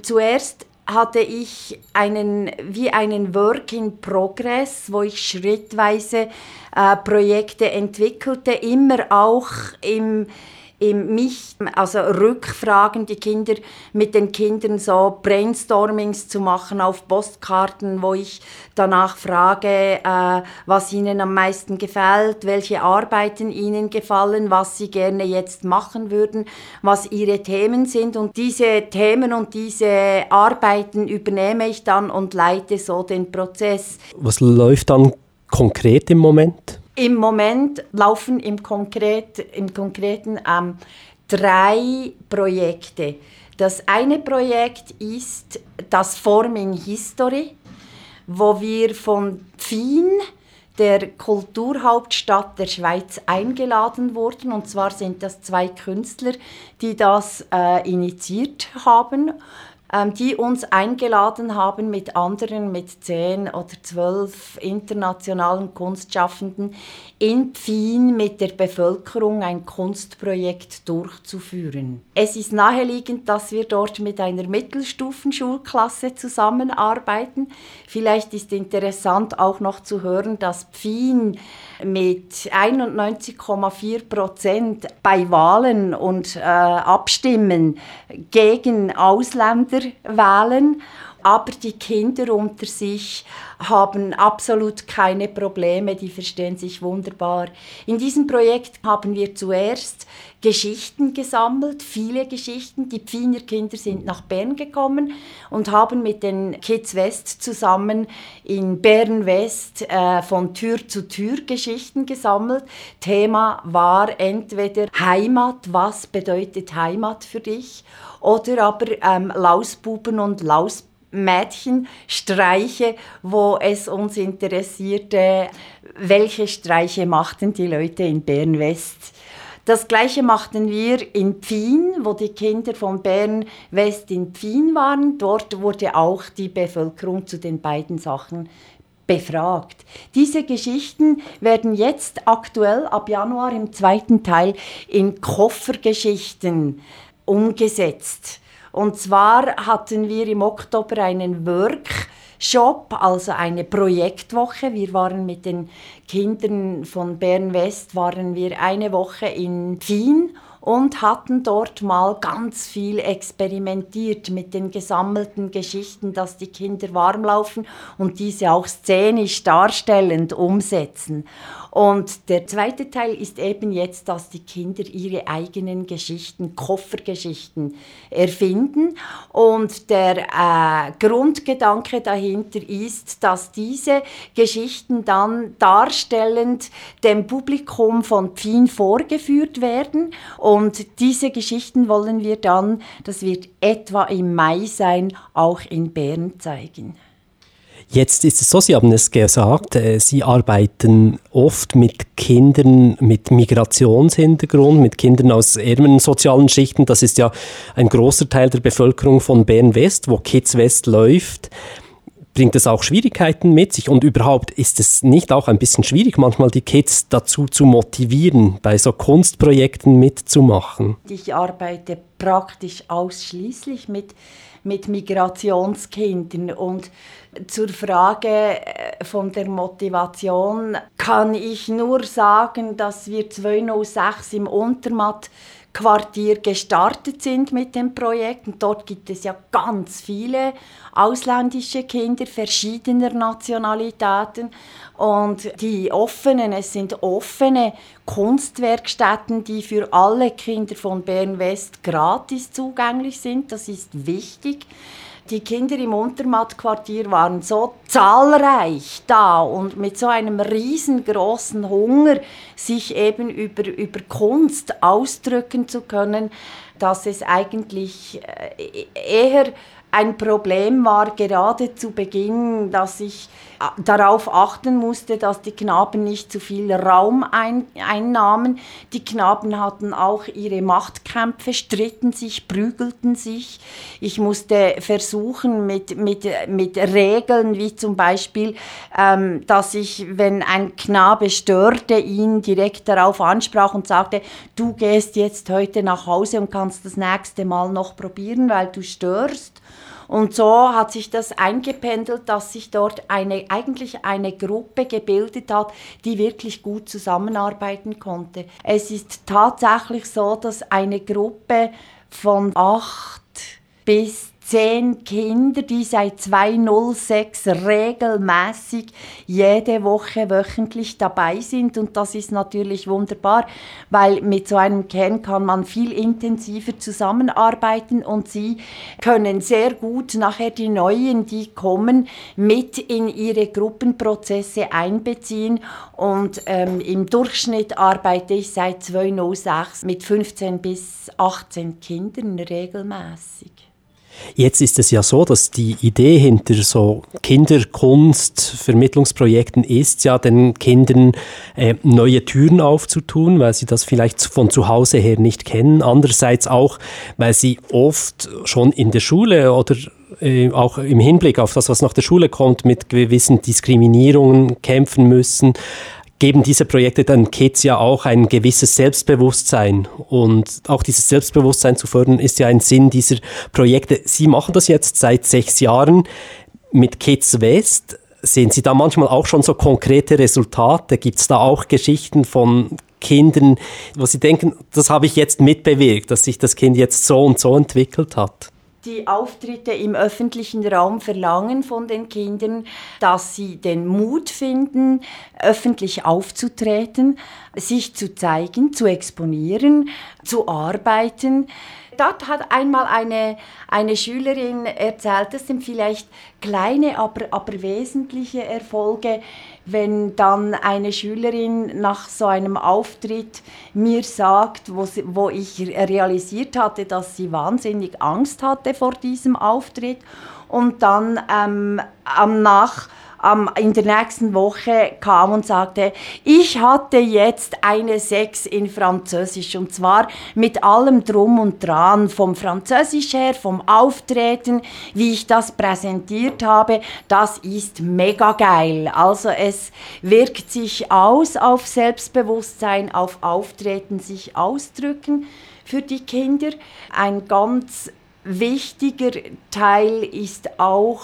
Zuerst hatte ich einen, wie einen Work in Progress, wo ich schrittweise äh, Projekte entwickelte, immer auch im mich, also Rückfragen, die Kinder mit den Kindern so Brainstormings zu machen auf Postkarten, wo ich danach frage, äh, was ihnen am meisten gefällt, welche Arbeiten ihnen gefallen, was sie gerne jetzt machen würden, was ihre Themen sind. Und diese Themen und diese Arbeiten übernehme ich dann und leite so den Prozess. Was läuft dann konkret im Moment? Im Moment laufen im, Konkret, im Konkreten ähm, drei Projekte. Das eine Projekt ist das Forming History, wo wir von Wien, der Kulturhauptstadt der Schweiz, eingeladen wurden. Und zwar sind das zwei Künstler, die das äh, initiiert haben die uns eingeladen haben, mit anderen, mit zehn oder zwölf internationalen Kunstschaffenden in Wien mit der Bevölkerung ein Kunstprojekt durchzuführen. Es ist naheliegend, dass wir dort mit einer Mittelstufenschulklasse zusammenarbeiten. Vielleicht ist interessant auch noch zu hören, dass Wien mit 91,4 Prozent bei Wahlen und äh, Abstimmen gegen Ausländer wählen aber die Kinder unter sich haben absolut keine Probleme, die verstehen sich wunderbar. In diesem Projekt haben wir zuerst Geschichten gesammelt, viele Geschichten. Die Pfiner Kinder sind nach Bern gekommen und haben mit den Kids West zusammen in Bern West äh, von Tür zu Tür Geschichten gesammelt. Thema war entweder Heimat, was bedeutet Heimat für dich? Oder aber ähm, Lausbuben und Lausbuben Mädchenstreiche, wo es uns interessierte, welche Streiche machten die Leute in Bern West. Das gleiche machten wir in Pfien, wo die Kinder von Bern West in Pfien waren. Dort wurde auch die Bevölkerung zu den beiden Sachen befragt. Diese Geschichten werden jetzt aktuell ab Januar im zweiten Teil in Koffergeschichten umgesetzt. Und zwar hatten wir im Oktober einen Workshop, also eine Projektwoche. Wir waren mit den Kindern von Bern West, waren wir eine Woche in Wien und hatten dort mal ganz viel experimentiert mit den gesammelten Geschichten, dass die Kinder warm laufen und diese auch szenisch darstellend umsetzen. Und der zweite Teil ist eben jetzt, dass die Kinder ihre eigenen Geschichten, Koffergeschichten erfinden. Und der äh, Grundgedanke dahinter ist, dass diese Geschichten dann darstellend dem Publikum von Pfin vorgeführt werden. Und diese Geschichten wollen wir dann, das wird etwa im Mai sein, auch in Bern zeigen. Jetzt ist es so, Sie haben es gesagt, äh, Sie arbeiten oft mit Kindern mit Migrationshintergrund, mit Kindern aus ärmeren sozialen Schichten. Das ist ja ein großer Teil der Bevölkerung von Bern West, wo Kids West läuft. Bringt es auch Schwierigkeiten mit sich? Und überhaupt ist es nicht auch ein bisschen schwierig, manchmal die Kids dazu zu motivieren, bei so Kunstprojekten mitzumachen? Ich arbeite praktisch ausschließlich mit mit Migrationskindern. Und zur Frage äh, von der Motivation kann ich nur sagen, dass wir 206 im Untermatt Quartier gestartet sind mit dem Projekt. Und dort gibt es ja ganz viele ausländische Kinder verschiedener Nationalitäten. Und die offenen, es sind offene Kunstwerkstätten, die für alle Kinder von Bern West gratis zugänglich sind. Das ist wichtig. Die Kinder im Untermattquartier waren so zahlreich da und mit so einem riesengroßen Hunger, sich eben über, über Kunst ausdrücken zu können, dass es eigentlich äh, eher ein Problem war gerade zu Beginn, dass ich äh, darauf achten musste, dass die Knaben nicht zu viel Raum ein, einnahmen. Die Knaben hatten auch ihre Machtkämpfe, stritten sich, prügelten sich. Ich musste versuchen mit, mit, mit Regeln, wie zum Beispiel, ähm, dass ich, wenn ein Knabe störte, ihn direkt darauf ansprach und sagte, du gehst jetzt heute nach Hause und kannst das nächste Mal noch probieren, weil du störst. Und so hat sich das eingependelt, dass sich dort eine, eigentlich eine Gruppe gebildet hat, die wirklich gut zusammenarbeiten konnte. Es ist tatsächlich so, dass eine Gruppe von acht bis zehn Kinder, die seit 206 regelmäßig jede Woche wöchentlich dabei sind. Und das ist natürlich wunderbar, weil mit so einem Kern kann man viel intensiver zusammenarbeiten und sie können sehr gut nachher die Neuen, die kommen, mit in ihre Gruppenprozesse einbeziehen. Und ähm, im Durchschnitt arbeite ich seit 2006 mit 15 bis 18 Kindern regelmäßig. Jetzt ist es ja so, dass die Idee hinter so Kinderkunstvermittlungsprojekten ist ja, den Kindern äh, neue Türen aufzutun, weil sie das vielleicht von zu Hause her nicht kennen. Andererseits auch, weil sie oft schon in der Schule oder äh, auch im Hinblick auf das, was nach der Schule kommt, mit gewissen Diskriminierungen kämpfen müssen geben diese Projekte dann Kids ja auch ein gewisses Selbstbewusstsein. Und auch dieses Selbstbewusstsein zu fördern, ist ja ein Sinn dieser Projekte. Sie machen das jetzt seit sechs Jahren mit Kids West. Sehen Sie da manchmal auch schon so konkrete Resultate? Gibt es da auch Geschichten von Kindern, wo Sie denken, das habe ich jetzt mitbewirkt, dass sich das Kind jetzt so und so entwickelt hat? Die Auftritte im öffentlichen Raum verlangen von den Kindern, dass sie den Mut finden, öffentlich aufzutreten, sich zu zeigen, zu exponieren, zu arbeiten dort hat einmal eine, eine Schülerin erzählt, das sind vielleicht kleine, aber, aber wesentliche Erfolge, wenn dann eine Schülerin nach so einem Auftritt mir sagt, wo, sie, wo ich realisiert hatte, dass sie wahnsinnig Angst hatte vor diesem Auftritt und dann ähm, am Nach ähm, in der nächsten Woche kam und sagte, ich hatte jetzt eine Sechs in Französisch und zwar mit allem drum und dran, vom Französisch her, vom Auftreten, wie ich das präsentiert habe, das ist mega geil. Also es wirkt sich aus auf Selbstbewusstsein, auf Auftreten, sich ausdrücken für die Kinder. Ein ganz wichtiger Teil ist auch,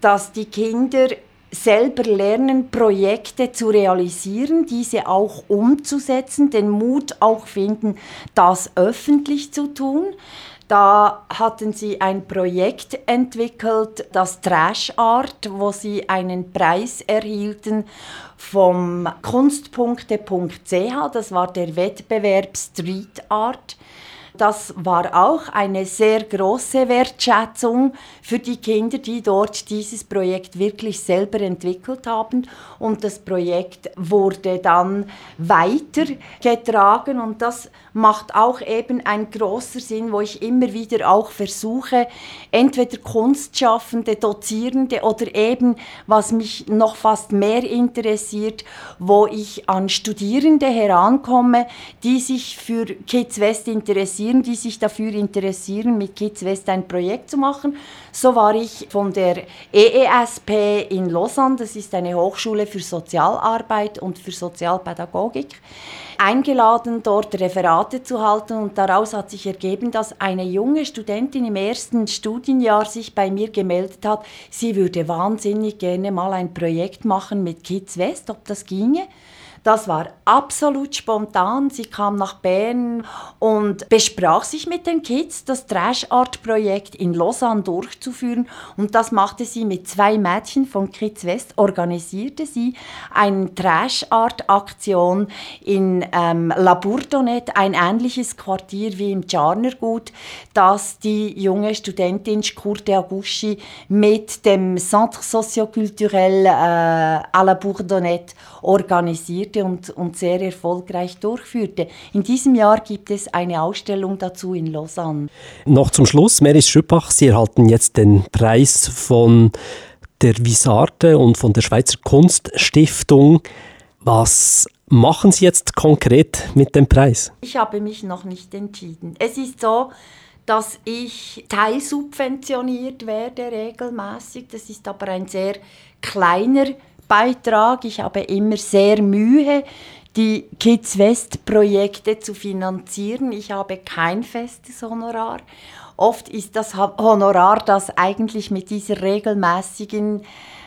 dass die Kinder selber lernen, Projekte zu realisieren, diese auch umzusetzen, den Mut auch finden, das öffentlich zu tun. Da hatten sie ein Projekt entwickelt, das Trash Art, wo sie einen Preis erhielten vom Kunstpunkte.ch. Das war der Wettbewerb Street Art. Das war auch eine sehr große Wertschätzung für die Kinder, die dort dieses Projekt wirklich selber entwickelt haben. Und das Projekt wurde dann weitergetragen und das macht auch eben ein großer Sinn, wo ich immer wieder auch versuche, entweder Kunstschaffende, Dozierende oder eben, was mich noch fast mehr interessiert, wo ich an Studierende herankomme, die sich für Kids West interessieren, die sich dafür interessieren, mit Kids West ein Projekt zu machen. So war ich von der EESP in Lausanne, das ist eine Hochschule für Sozialarbeit und für Sozialpädagogik, eingeladen, dort Referate zu halten und daraus hat sich ergeben, dass eine junge Studentin im ersten Studienjahr sich bei mir gemeldet hat, sie würde wahnsinnig gerne mal ein Projekt machen mit Kids West, ob das ginge. Das war absolut spontan. Sie kam nach Bern und besprach sich mit den Kids, das Trash Art Projekt in Lausanne durchzuführen. Und das machte sie mit zwei Mädchen von Kids West, organisierte sie eine Trash Art Aktion in ähm, La Bourdonnette, ein ähnliches Quartier wie im Charnergut, das die junge Studentin Shkurte Agushi mit dem Centre Socioculturel äh, à la Bourdonnette organisierte durchführte und, und sehr erfolgreich durchführte. In diesem Jahr gibt es eine Ausstellung dazu in Lausanne. Noch zum Schluss, Meris Schüppach, Sie erhalten jetzt den Preis von der Visarte und von der Schweizer Kunststiftung. Was machen Sie jetzt konkret mit dem Preis? Ich habe mich noch nicht entschieden. Es ist so, dass ich teilsubventioniert werde regelmäßig. Das ist aber ein sehr kleiner Beitrag. Ich habe immer sehr Mühe, die Kids West Projekte zu finanzieren. Ich habe kein festes Honorar. oft ist das Honorar, das eigentlich mit dieser regelmäßigen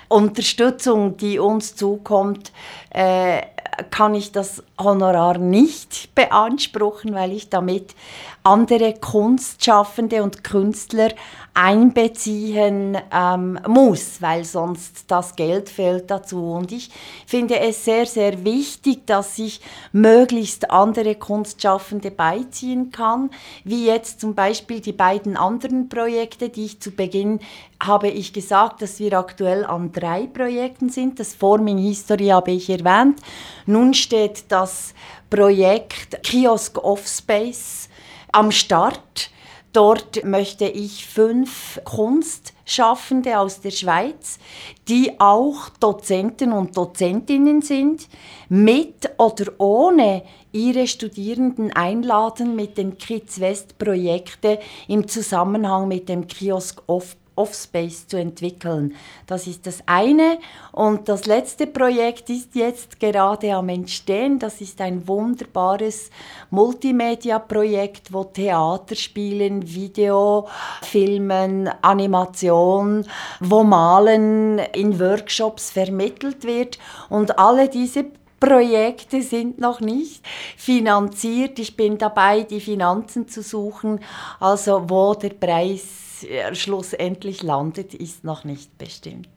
Unterstützung, die uns zukommt, äh, kann ich das Honorar nicht beanspruchen, weil ich damit andere Kunstschaffende und Künstler einbeziehen ähm, muss, weil sonst das Geld fehlt dazu. Und ich finde es sehr, sehr wichtig, dass ich möglichst andere Kunstschaffende beiziehen kann, wie jetzt zum Beispiel die beiden anderen Projekte, die ich zu Beginn habe ich gesagt, dass wir aktuell an drei Projekten sind. Das Forming History habe ich erwähnt. Nun steht das Projekt Kiosk Offspace am Start. Dort möchte ich fünf Kunstschaffende aus der Schweiz, die auch Dozenten und Dozentinnen sind, mit oder ohne ihre Studierenden einladen mit den Kids West Projekte im Zusammenhang mit dem Kiosk Off Offspace zu entwickeln. Das ist das eine. Und das letzte Projekt ist jetzt gerade am Entstehen. Das ist ein wunderbares Multimedia-Projekt, wo Theater spielen, Video, Filmen, Animation, wo Malen in Workshops vermittelt wird. Und alle diese Projekte sind noch nicht finanziert. Ich bin dabei, die Finanzen zu suchen, also wo der Preis schlussendlich landet, ist noch nicht bestimmt.